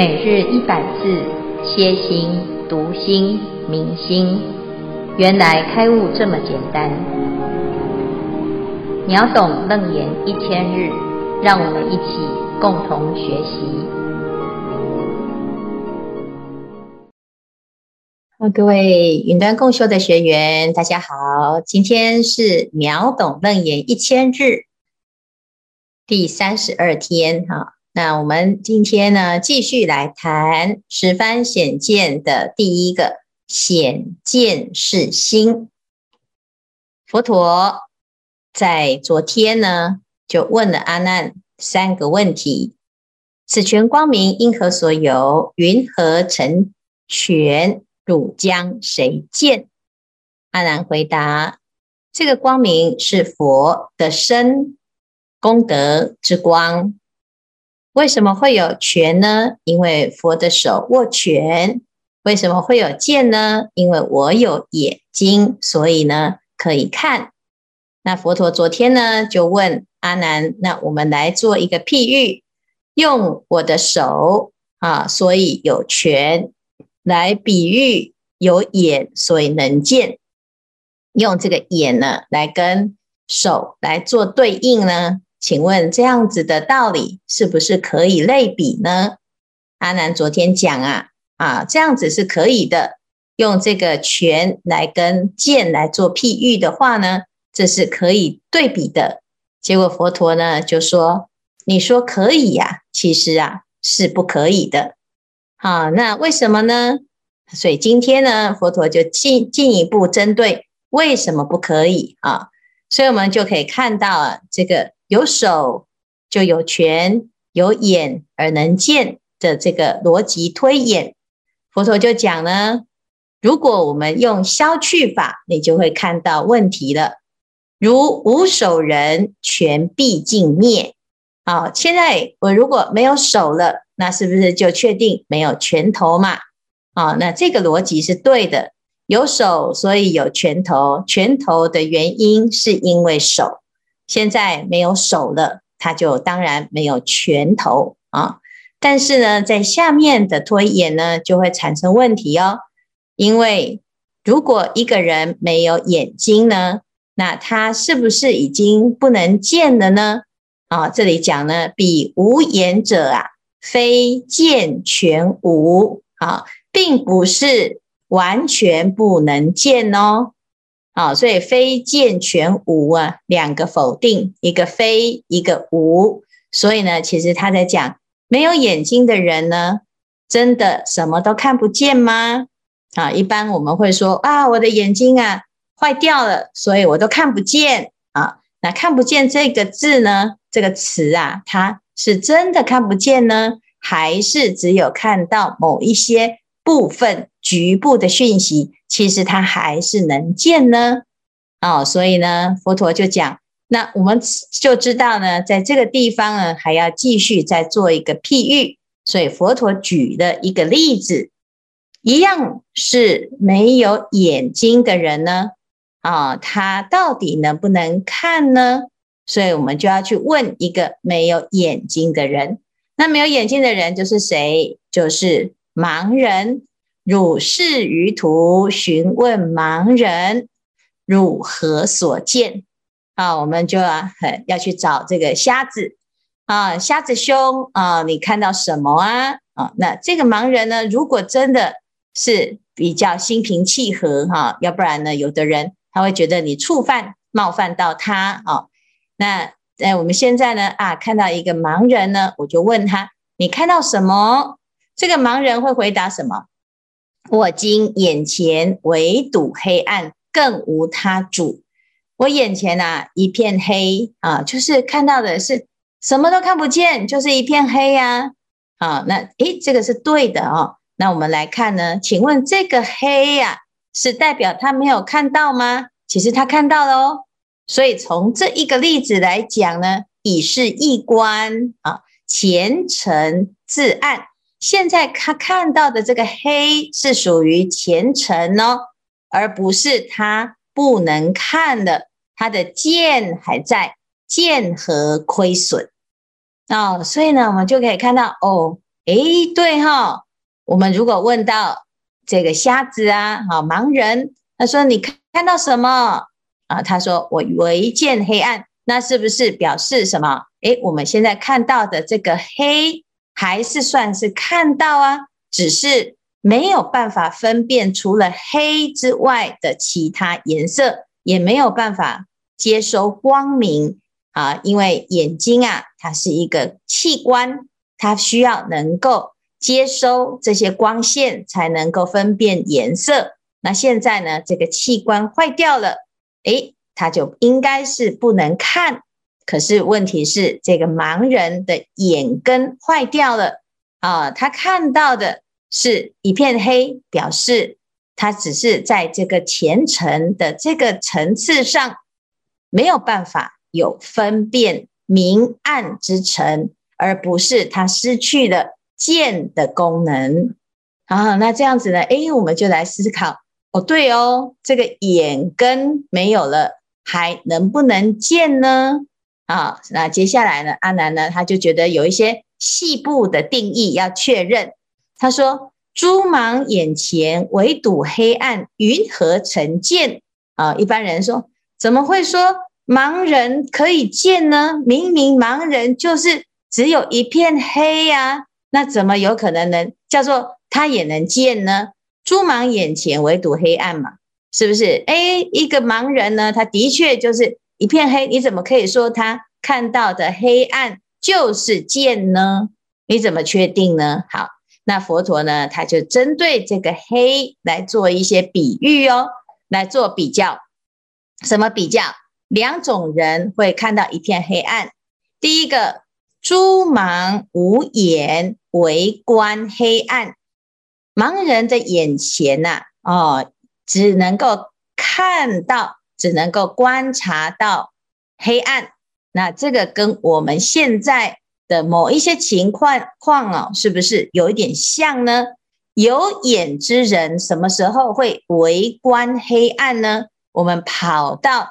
每日一百字，歇心、读心、明心，原来开悟这么简单。秒懂楞严一千日，让我们一起共同学习。好，各位云端共修的学员，大家好，今天是秒懂楞严一千日第三十二天，哈。那我们今天呢，继续来谈十方显见的第一个显见是心。佛陀在昨天呢，就问了阿难三个问题：此权光明因何所有？云何成全？汝将谁见？阿难回答：这个光明是佛的身功德之光。为什么会有权呢？因为佛的手握权。为什么会有见呢？因为我有眼睛，所以呢可以看。那佛陀昨天呢就问阿难：那我们来做一个譬喻，用我的手啊，所以有权来比喻有眼，所以能见。用这个眼呢来跟手来做对应呢？请问这样子的道理是不是可以类比呢？阿难昨天讲啊，啊这样子是可以的，用这个权来跟剑来做譬喻的话呢，这是可以对比的。结果佛陀呢就说：“你说可以呀、其实啊是不可以的。”好，那为什么呢？所以今天呢，佛陀就进进一步针对为什么不可以啊，所以我们就可以看到啊这个。有手就有权，有眼而能见的这个逻辑推演，佛陀就讲呢，如果我们用消去法，你就会看到问题了。如无手人，权毕竟灭。好，现在我如果没有手了，那是不是就确定没有拳头嘛？啊，那这个逻辑是对的。有手，所以有拳头，拳头的原因是因为手。现在没有手了，他就当然没有拳头啊。但是呢，在下面的推演呢，就会产生问题哦。因为如果一个人没有眼睛呢，那他是不是已经不能见了呢？啊，这里讲呢，彼无眼者啊，非见全无啊，并不是完全不能见哦。啊，所以非见全无啊，两个否定，一个非，一个无。所以呢，其实他在讲，没有眼睛的人呢，真的什么都看不见吗？啊，一般我们会说啊，我的眼睛啊坏掉了，所以我都看不见啊。那看不见这个字呢，这个词啊，它是真的看不见呢，还是只有看到某一些部分？局部的讯息，其实它还是能见呢。哦，所以呢，佛陀就讲，那我们就知道呢，在这个地方呢，还要继续再做一个譬喻。所以佛陀举的一个例子，一样是没有眼睛的人呢，啊，他到底能不能看呢？所以我们就要去问一个没有眼睛的人。那没有眼睛的人就是谁？就是盲人。汝是于途询问盲人，汝何所见？啊，我们就要要去找这个瞎子啊，瞎子兄啊，你看到什么啊？啊，那这个盲人呢，如果真的是比较心平气和哈，要不然呢，有的人他会觉得你触犯冒犯到他啊。那在我们现在呢啊，看到一个盲人呢，我就问他，你看到什么？这个盲人会回答什么？我今眼前唯睹黑暗，更无他主。我眼前呐、啊、一片黑啊，就是看到的是什么都看不见，就是一片黑呀。啊，那诶，这个是对的哦。那我们来看呢，请问这个黑呀、是代表他没有看到吗？其实他看到了哦。所以从这一个例子来讲呢，以是一观啊，前尘自暗。现在他看到的这个黑是属于前尘哦，而不是他不能看的，他的见还在，见和亏损哦。所以呢，我们就可以看到哦，诶，对哈、我们如果问到这个瞎子啊，哈，盲人，他说你看看到什么啊？他说我唯见黑暗，那是不是表示什么？诶，我们现在看到的这个黑，还是算是看到啊，只是没有办法分辨除了黑之外的其他颜色，也没有办法接收光明啊，因为眼睛啊，它是一个器官。它需要能够接收这些光线，才能够分辨颜色。那现在呢，这个器官坏掉了，诶，它就应该是不能看。可是问题是，这个盲人的眼根坏掉了啊，他看到的是一片黑，表示他只是在这个前尘的这个层次上没有办法有分辨明暗之尘。而不是他失去了见的功能啊，那这样子呢？诶，我们就来思考哦，对哦，这个眼根没有了，还能不能见呢？啊，那接下来呢？阿难呢，他就觉得有一些细部的定义要确认。他说：“诸盲眼前唯睹黑暗，云何成见？”啊，一般人说，怎么会说盲人可以见呢？明明盲人就是。只有一片黑呀、那怎么有可能能叫做他也能见呢？诸盲眼前唯睹黑暗嘛，是不是？诶，一个盲人呢，他的确就是一片黑，你怎么可以说他看到的黑暗就是见呢？你怎么确定呢？好，那佛陀呢，他就针对这个黑来做一些比喻哦，来做比较。什么比较？两种人会看到一片黑暗，第一个。诸盲无眼，唯观黑暗。盲人的眼前呐、哦，只能够看到，只能够观察到黑暗。那这个跟我们现在的某一些情况况哦，是不是有一点像呢？有眼之人什么时候会围观黑暗呢？我们跑到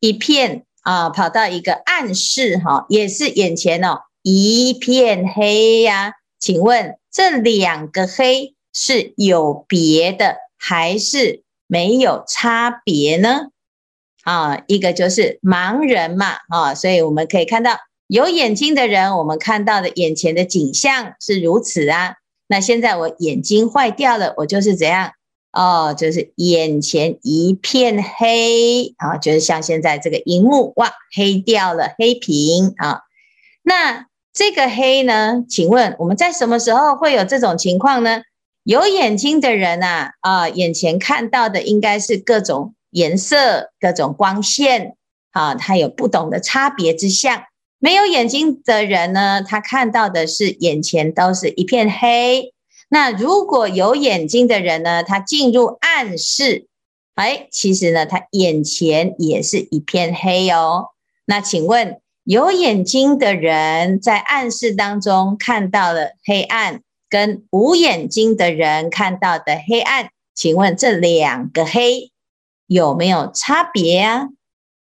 一片啊，跑到一个暗室哈，也是眼前哦。一片黑呀、请问这两个黑是有别的还是没有差别呢？啊，一个就是盲人嘛，啊，所以我们可以看到有眼睛的人，我们看到的眼前的景象是如此啊。那现在我眼睛坏掉了，我就是怎样？哦，就是眼前一片黑啊，就是像现在这个荧幕哇，黑掉了，黑屏啊，那。这个黑呢？请问我们在什么时候会有这种情况呢？有眼睛的人啊，啊，眼前看到的应该是各种颜色、各种光线，啊，它有不同的差别之相。没有眼睛的人呢，他看到的是眼前都是一片黑。那如果有眼睛的人呢，他进入暗室，哎，其实呢，他眼前也是一片黑哦。那请问？有眼睛的人在暗室当中看到了黑暗，跟无眼睛的人看到的黑暗，请问这两个黑有没有差别啊？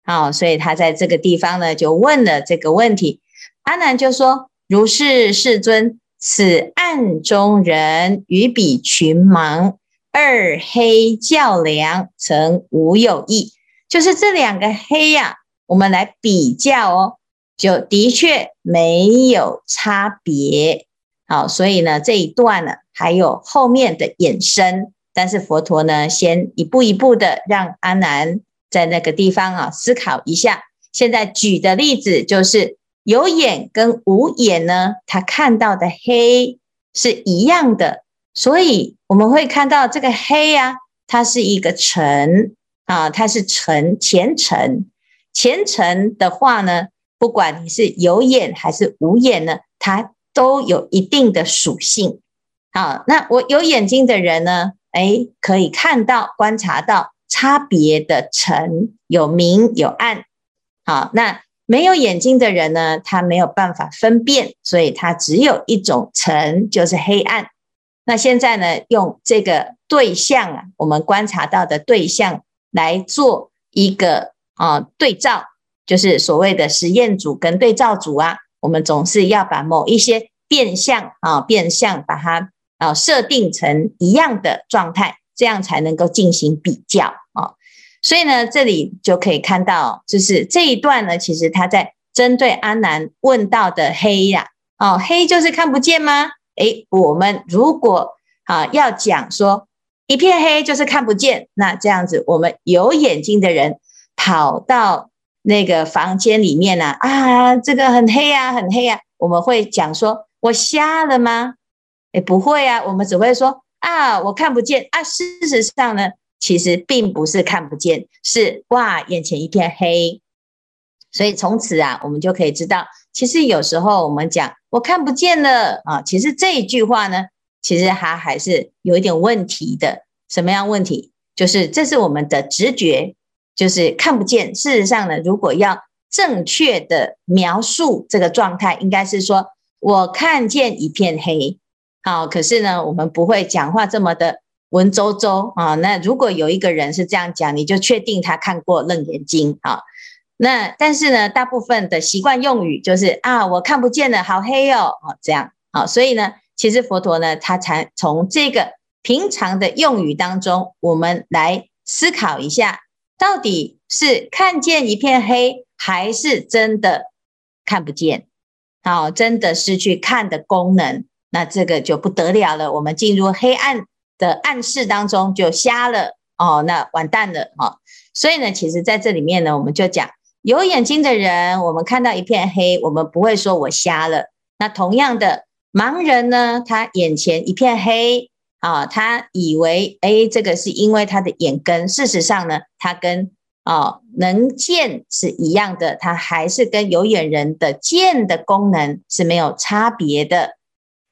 好，所以他在这个地方呢就问了这个问题。阿难就说：“如是世尊，此暗中人与彼群盲，二黑较量，曾无有异。”就是这两个黑呀、我们来比较哦。就的确没有差别，好，所以呢这一段呢还有后面的衍生，但是佛陀呢先一步一步的让阿难在那个地方啊思考一下。现在举的例子就是有眼跟无眼呢，他看到的黑是一样的，所以我们会看到这个黑啊，它是一个尘啊，它是尘前尘，前尘的话呢。不管你是有眼还是无眼呢，它都有一定的属性。好，那我有眼睛的人呢，诶，可以看到、观察到差别的尘，有明有暗。好，那没有眼睛的人呢，他没有办法分辨，所以他只有一种尘，就是黑暗。那现在呢，用这个对象啊，我们观察到的对象来做一个啊对照。就是所谓的实验组跟对照组啊，我们总是要把某一些变相啊，变相把它啊设定成一样的状态，这样才能够进行比较啊。所以呢，这里就可以看到，就是这一段呢，其实他在针对阿南问到的黑呀，哦，黑就是看不见吗？诶，我们如果啊要讲说一片黑就是看不见，那这样子，我们有眼睛的人跑到那个房间里面呢，啊，这个很黑啊，很黑啊，我们会讲说，我瞎了吗？诶，不会啊，我们只会说啊，我看不见啊。事实上呢，其实并不是看不见，是哇，眼前一片黑。所以从此啊，我们就可以知道，其实有时候我们讲我看不见了啊，其实这一句话呢，其实它还是有一点问题的。什么样问题？就是这是我们的直觉，就是看不见。事实上呢，如果要正确的描述这个状态，应该是说我看见一片黑。好，可是呢，我们不会讲话这么的文绉绉啊。那如果有一个人是这样讲，你就确定他看过《楞严经》啊。那但是呢，大部分的习惯用语就是啊，我看不见了，好黑哦，哦这样，好，所以呢，其实佛陀呢，他才从这个平常的用语当中，我们来思考一下，到底是看见一片黑，还是真的看不见？好，真的失去看的功能，那这个就不得了了，我们进入黑暗的暗室当中就瞎了哦，那完蛋了哦。所以呢，其实在这里面呢，我们就讲。有眼睛的人，我们看到一片黑，我们不会说我瞎了。那同样的，盲人呢，他眼前一片黑啊，他以为哎，这个是因为他的眼根。事实上呢，他跟啊能见是一样的，他还是跟有眼人的见的功能是没有差别的。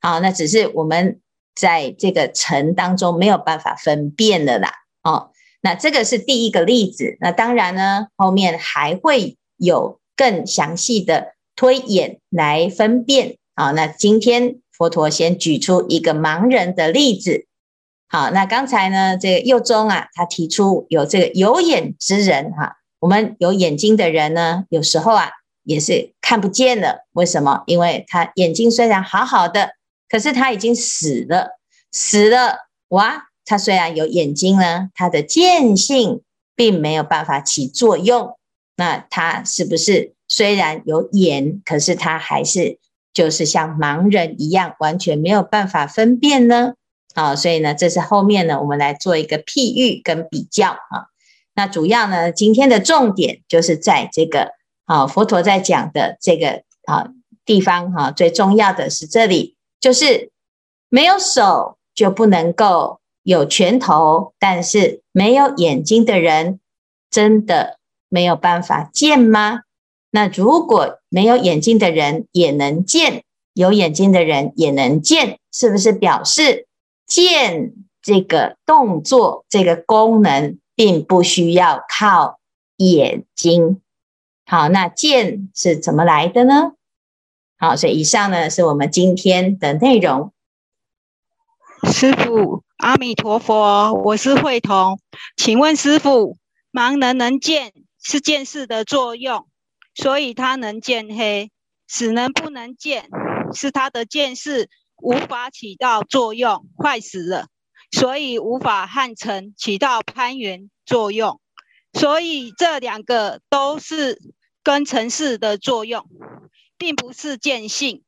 啊，那只是我们在这个尘当中没有办法分辨的啦。哦。那这个是第一个例子，那当然呢，后面还会有更详细的推演来分辨。好，那今天佛陀先举出一个盲人的例子。好，那刚才呢，这个右中啊，他提出有这个有眼之人哈，我们有眼睛的人呢，有时候啊也是看不见的。为什么？因为他眼睛虽然好好的，可是他已经死了，死了哇。他虽然有眼睛呢，他的见性并没有办法起作用。那他是不是虽然有眼，可是他还是就是像盲人一样，完全没有办法分辨呢？啊，所以呢，这是后面呢，我们来做一个譬喻跟比较啊。那主要呢，今天的重点就是在这个啊，佛陀在讲的这个啊地方哈，最重要的是这里，就是没有手就不能够。有拳头，但是没有眼睛的人，真的没有办法见吗？那如果没有眼睛的人也能见，有眼睛的人也能见，是不是表示见这个动作、这个功能，并不需要靠眼睛？好，那见是怎么来的呢？好，所以以上呢是我们今天的内容。师傅。阿弥陀佛，我是慧彤，请问师傅，盲人能见是见识的作用，所以他能见黑；死人不能见，是他的见识无法起到作用，坏死了，所以无法和尘起到攀缘作用。所以这两个都是跟城市的作用，并不是见性。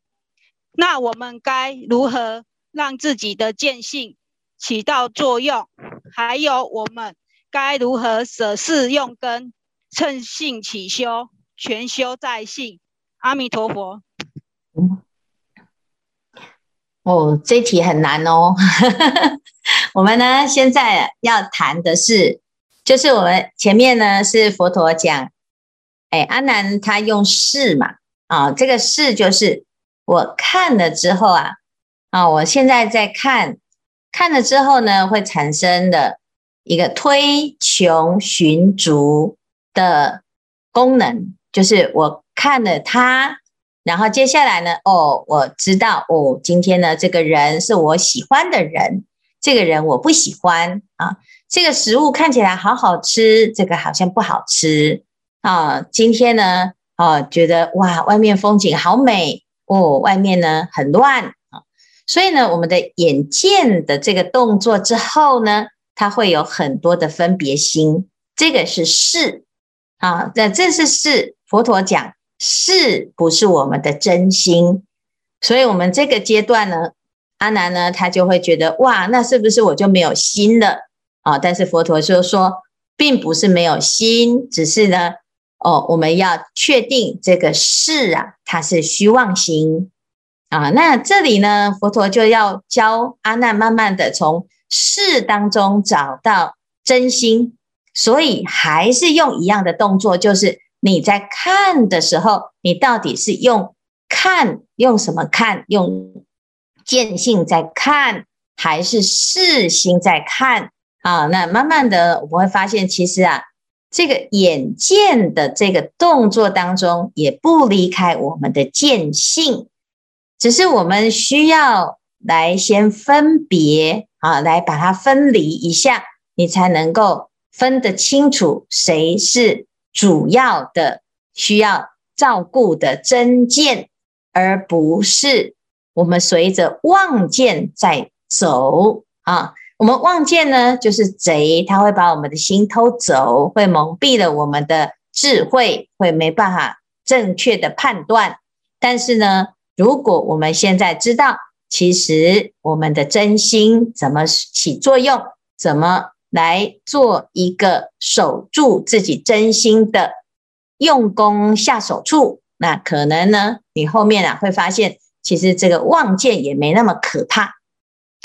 那我们该如何让自己的见性起到作用，还有我们该如何舍事用根，乘性起修，全修在性。阿弥陀佛。嗯，哦，这题很难哦。我们呢，现在要谈的是，就是我们前面呢是佛陀讲，哎，阿难他用视嘛，啊，这个视就是我看了之后啊，啊，我现在在看。看了之后呢，会产生的一个推穷寻足的功能，就是我看了它，然后接下来呢，哦，我知道哦，今天呢，这个人是我喜欢的人，这个人我不喜欢啊，这个食物看起来好好吃，这个好像不好吃啊，今天呢，哦，觉得哇，外面风景好美哦，外面呢很乱啊，所以呢，我们的眼见的这个动作之后呢，它会有很多的分别心，这个是识啊，那这是识。佛陀讲识不是我们的真心，所以我们这个阶段呢，阿难呢他就会觉得哇，那是不是我就没有心了啊？但是佛陀就说，并不是没有心，只是呢，哦，我们要确定这个识啊，它是虚妄心啊。那这里呢，佛陀就要教阿难慢慢的从识当中找到真心，所以还是用一样的动作，就是。你在看的时候，你到底是用看，用什么看？用见性在看，还是识心在看？啊，那慢慢的我们会发现，其实啊，这个眼见的这个动作当中，也不离开我们的见性，只是我们需要来先分别啊，来把它分离一下，你才能够分得清楚谁是。主要的需要照顾的真见，而不是我们随着妄见在走啊。我们妄见呢，就是贼，他会把我们的心偷走，会蒙蔽了我们的智慧，会没办法正确的判断。但是呢，如果我们现在知道，其实我们的真心怎么起作用，怎么？来做一个守住自己真心的用功下手处，那可能呢，你后面啊会发现，其实这个妄见也没那么可怕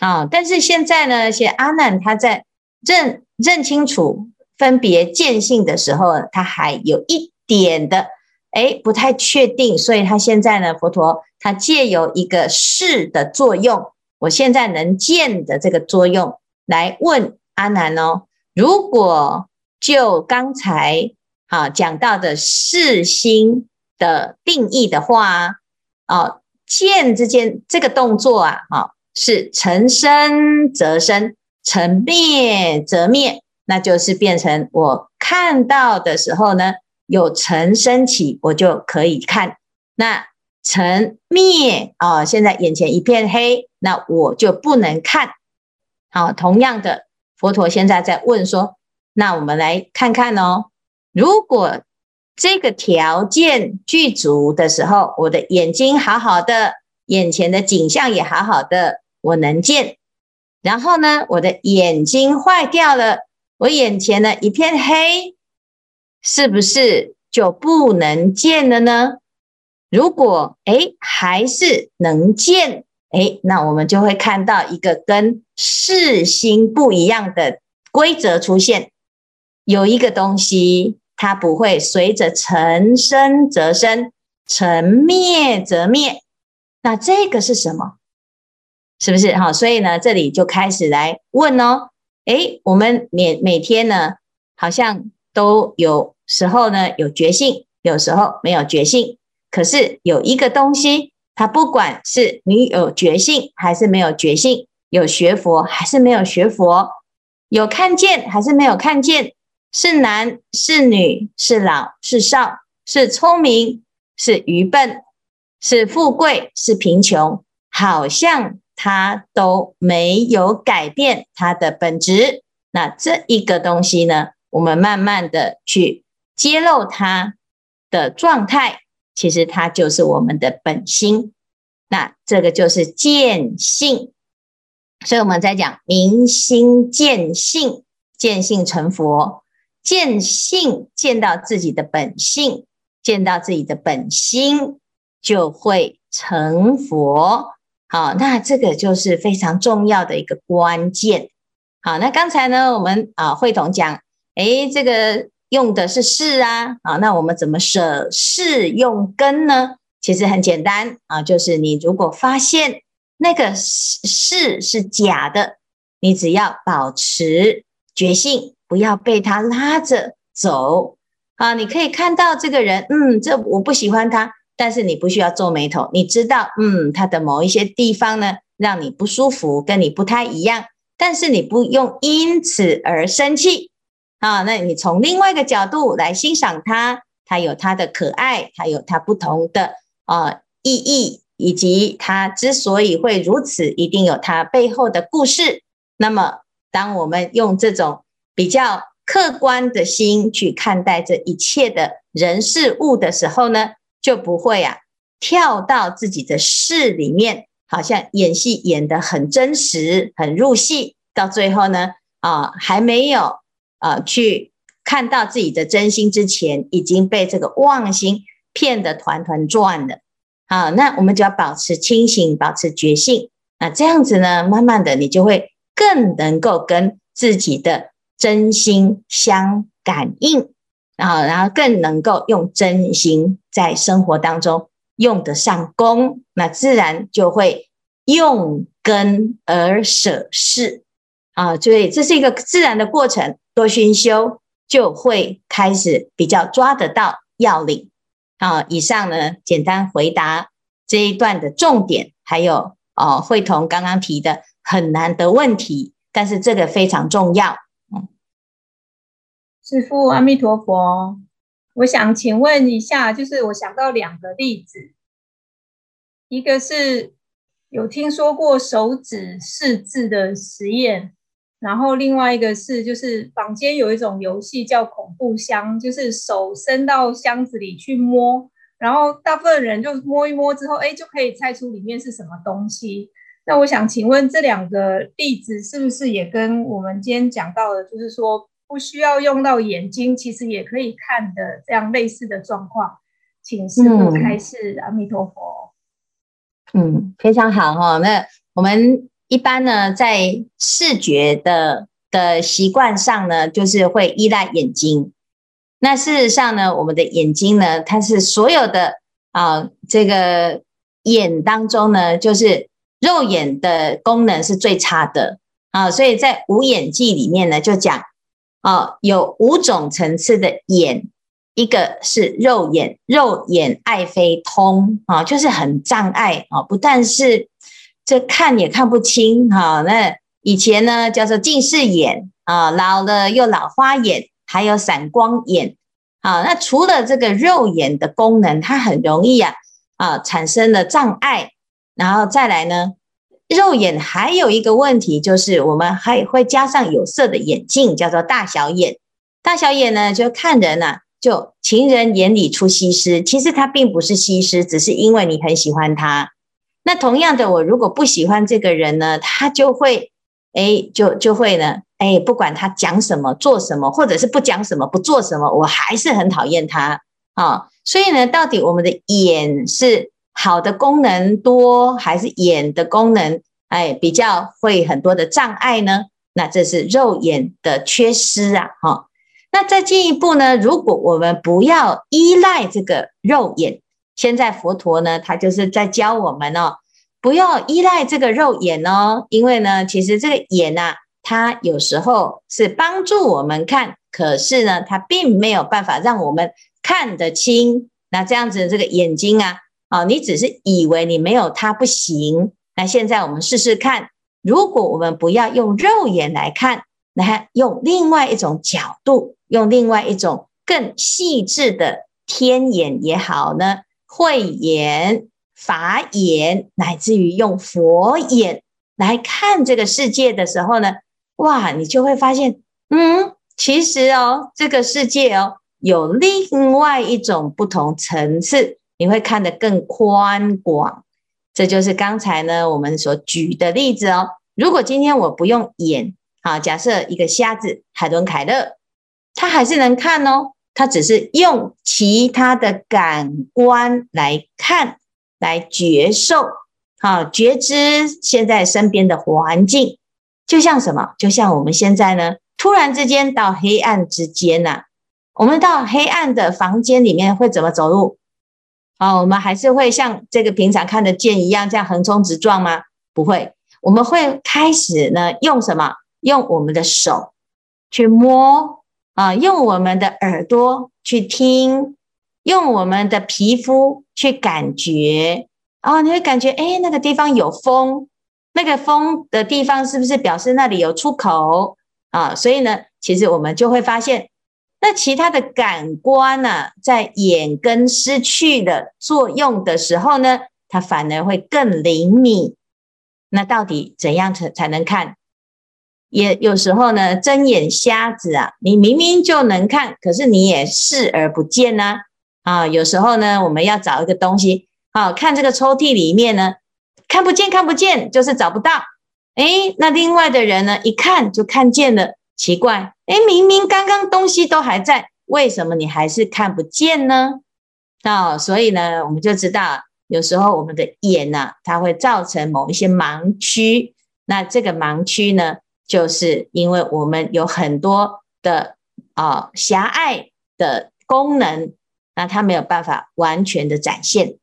啊。但是现在呢，现在阿难他在认认清楚分别见性的时候，他还有一点的哎不太确定，所以他现在呢，佛陀他借由一个识的作用，我现在能见的这个作用来问。阿难哦，如果就刚才啊讲到的识心的定义的话，哦，见这件这个动作啊，啊是成生则生，成灭则灭，那就是变成我看到的时候呢，有成生起，我就可以看；那成灭啊，现在眼前一片黑，那我就不能看。好，同样的。佛陀现在在问说：“那我们来看看哦，如果这个条件具足的时候，我的眼睛好好的，眼前的景象也好好的，我能见。然后呢，我的眼睛坏掉了，我眼前呢一片黑，是不是就不能见了呢？如果诶还是能见。”哎，那我们就会看到一个跟识心不一样的规则出现。有一个东西，它不会随着成生则生，成灭则灭。那这个是什么？是不是？好，所以呢，这里就开始来问哦。哎，我们每每天呢，好像都有时候呢有觉性，有时候没有觉性。可是有一个东西。它不管是你有觉性还是没有觉性，有学佛还是没有学佛，有看见还是没有看见，是男是女，是老是少，是聪明是愚笨，是富贵是贫穷，好像他都没有改变他的本质。那这一个东西呢，我们慢慢的去揭露它的状态。其实它就是我们的本心，那这个就是见性。所以我们在讲明心见性，见性成佛，见性见到自己的本性，见到自己的本心，就会成佛。好，那这个就是非常重要的一个关键。好，那刚才呢，我们啊慧彤讲，哎，这个。用的是是啊，啊，那我们怎么舍是用根呢？其实很简单啊，就是你如果发现那个是是假的，你只要保持觉性，不要被他拉着走啊。你可以看到这个人，嗯，这我不喜欢他，但是你不需要皱眉头，你知道，嗯，他的某一些地方呢，让你不舒服，跟你不太一样，但是你不用因此而生气。啊，那你从另外一个角度来欣赏它，它有它的可爱，它有它不同的啊意义，以及它之所以会如此，一定有它背后的故事。那么，当我们用这种比较客观的心去看待这一切的人事物的时候呢，就不会啊跳到自己的事里面，好像演戏演得很真实、很入戏，到最后呢，啊还没有啊去看到自己的真心之前，已经被这个妄心骗得团团转了。好，那我们就要保持清醒，保持觉性。那这样子呢，慢慢的你就会更能够跟自己的真心相感应啊，然后更能够用真心在生活当中用得上功，那自然就会用根而舍事啊。所以这是一个自然的过程，多熏修就会开始比较抓得到要领。啊，以上呢，简单回答这一段的重点，还有哦，慧同刚刚提的很难的问题，但是这个非常重要。师父阿弥陀佛，我想请问一下，就是我想到两个例子，一个是有听说过手指试字的实验。然后另外一个是，就是坊间有一种游戏叫恐怖箱，就是手伸到箱子里去摸，然后大部分人就摸一摸之后，哎，就可以猜出里面是什么东西。那我想请问这两个例子是不是也跟我们今天讲到的，就是说不需要用到眼睛，其实也可以看的这样类似的状况？请师父开示，阿弥陀佛。嗯，非常好哈。那我们。一般呢，在视觉的的习惯上呢，就是会依赖眼睛。那事实上呢，我们的眼睛呢，它是所有的啊，这个眼当中呢，就是肉眼的功能是最差的啊。所以在五眼记里面呢，就讲啊，有五种层次的眼，一个是肉眼，肉眼爱非通啊，就是很障碍啊，不但是。这看也看不清哈，那以前呢叫做近视眼啊，老了又老花眼，还有散光眼啊。那除了这个肉眼的功能，它很容易啊啊产生了障碍，然后再来呢，肉眼还有一个问题，就是我们还会加上有色的眼镜，叫做大小眼。大小眼呢，就看人呐、啊，就情人眼里出西施，其实他并不是西施，只是因为你很喜欢他。那同样的，我如果不喜欢这个人呢，他就会，哎，就就会呢，哎，不管他讲什么、做什么，或者是不讲什么、不做什么，我还是很讨厌他啊、哦。所以呢，到底我们的眼是好的功能多，还是眼的功能哎比较会很多的障碍呢？那这是肉眼的缺失啊，哈、那再进一步呢，如果我们不要依赖这个肉眼。现在佛陀呢，他就是在教我们哦，不要依赖这个肉眼哦，因为呢，其实这个眼呐，它有时候是帮助我们看，可是呢，它并没有办法让我们看得清。那这样子，这个眼睛啊，哦，你只是以为你没有它不行。那现在我们试试看，如果我们不要用肉眼来看，来用另外一种角度，用另外一种更细致的天眼也好呢。慧眼、法眼，乃至于用佛眼来看这个世界的时候呢，哇，你就会发现，嗯，其实哦，这个世界哦，有另外一种不同层次，你会看得更宽广。这就是刚才呢我们所举的例子哦。如果今天我不用眼，好，假设一个瞎子海伦凯勒，他还是能看哦。他只是用其他的感官来看，来觉受，好觉知现在身边的环境，就像什么？就像我们现在呢，突然之间到黑暗之间呐，我们到黑暗的房间里面会怎么走路？啊，我们还是会像这个平常看得见一样，这样横冲直撞吗？不会，我们会开始呢，用什么？用我们的手去摸。啊，用我们的耳朵去听，用我们的皮肤去感觉啊，你会感觉，哎，那个地方有风，那个风的地方是不是表示那里有出口啊？所以呢，其实我们就会发现，那其他的感官呢，在眼根失去了作用的时候呢，它反而会更灵敏。那到底怎样才才能看？也有时候呢，睁眼瞎子啊，你明明就能看，可是你也视而不见呢。啊，有时候呢，我们要找一个东西，啊，看这个抽屉里面呢，看不见，看不见，就是找不到。诶，那另外的人呢，一看就看见了，奇怪，诶，明明刚刚东西都还在，为什么你还是看不见呢？哦，所以呢，我们就知道，有时候我们的眼呢、啊，它会造成某一些盲区。那这个盲区呢，就是因为我们有很多的啊狭隘的功能，那它没有办法完全的展现。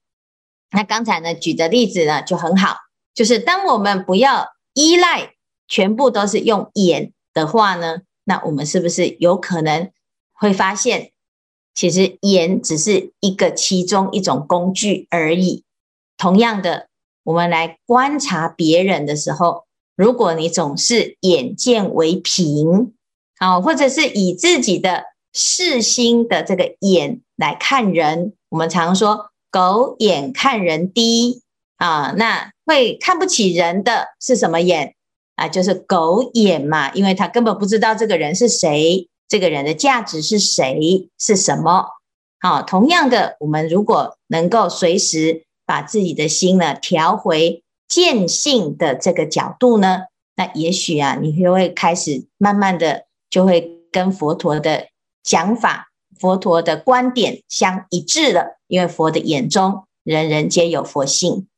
那刚才呢举的例子呢就很好，就是当我们不要依赖全部都是用眼的话呢，那我们是不是有可能会发现，其实眼只是一个其中一种工具而已。同样的，我们来观察别人的时候。如果你总是眼见为凭，啊，或者是以自己的视心的这个眼来看人，我们常说狗眼看人低啊，那会看不起人的是什么眼啊？就是狗眼嘛，因为他根本不知道这个人是谁，这个人的价值是谁是什么。好，同样的，我们如果能够随时把自己的心呢调回。见性的这个角度呢，那也许啊，你就会开始慢慢的就会跟佛陀的讲法、佛陀的观点相一致了。因为佛的眼中人人皆有佛性。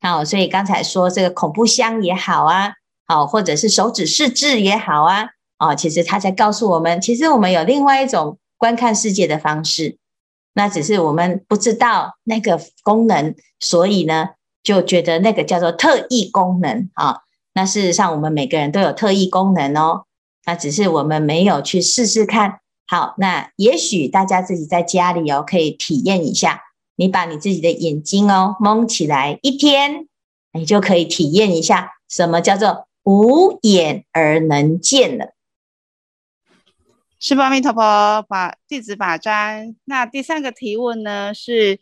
好，所以刚才说这个恐怖箱也好啊，好，或者是手指试字也好啊，哦，其实他在告诉我们，其实我们有另外一种观看世界的方式，那只是我们不知道那个功能，所以呢。就觉得那个叫做特异功能啊，那事实上我们每个人都有特异功能哦，那只是我们没有去试试看。好，那也许大家自己在家里哦，可以体验一下，你把你自己的眼睛哦蒙起来一天，你就可以体验一下什么叫做无眼而能见了。是吧，阿弥陀佛，把弟子把斋。那第三个提问呢是。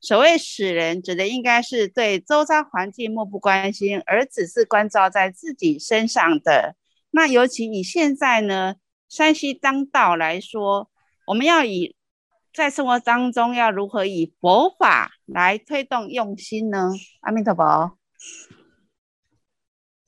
所谓使人，指的应该是对周遭环境漠不关心，而只是关照在自己身上的。那尤其以现在呢，山西当道来说，我们要以在生活当中要如何以佛法来推动用心呢？阿弥陀佛。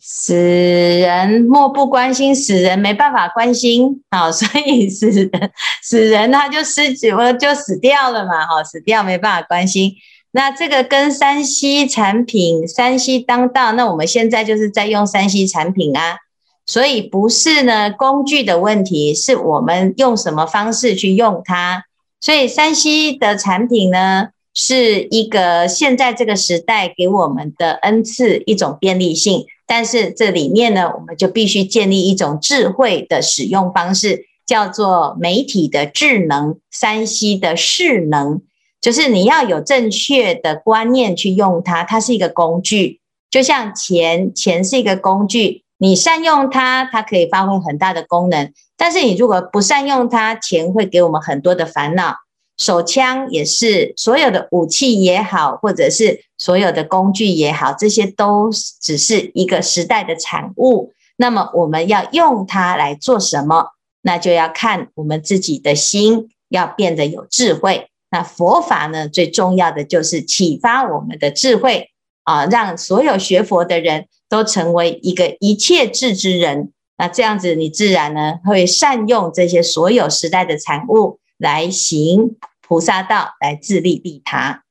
死人漠不关心，死人没办法关心，好，所以死人 死人他就失，我就死掉了嘛，哈，死掉没办法关心。那这个跟山西产品，山西当道，那我们现在就是在用山西产品啊，所以不是呢工具的问题，是我们用什么方式去用它。所以山西的产品呢，是一个现在这个时代给我们的恩赐，一种便利性。但是这里面呢，我们就必须建立一种智慧的使用方式，叫做媒体的智能、3C 的势能，就是你要有正确的观念去用它。它是一个工具，就像钱，钱是一个工具，你善用它，它可以发挥很大的功能。但是你如果不善用它，钱会给我们很多的烦恼。手枪也是，所有的武器也好，或者是所有的工具也好，这些都只是一个时代的产物。那么我们要用它来做什么？那就要看我们自己的心要变得有智慧。那佛法呢，最重要的就是启发我们的智慧啊，让所有学佛的人都成为一个一切智之人。那这样子，你自然呢会善用这些所有时代的产物来行。菩萨道来自利利他。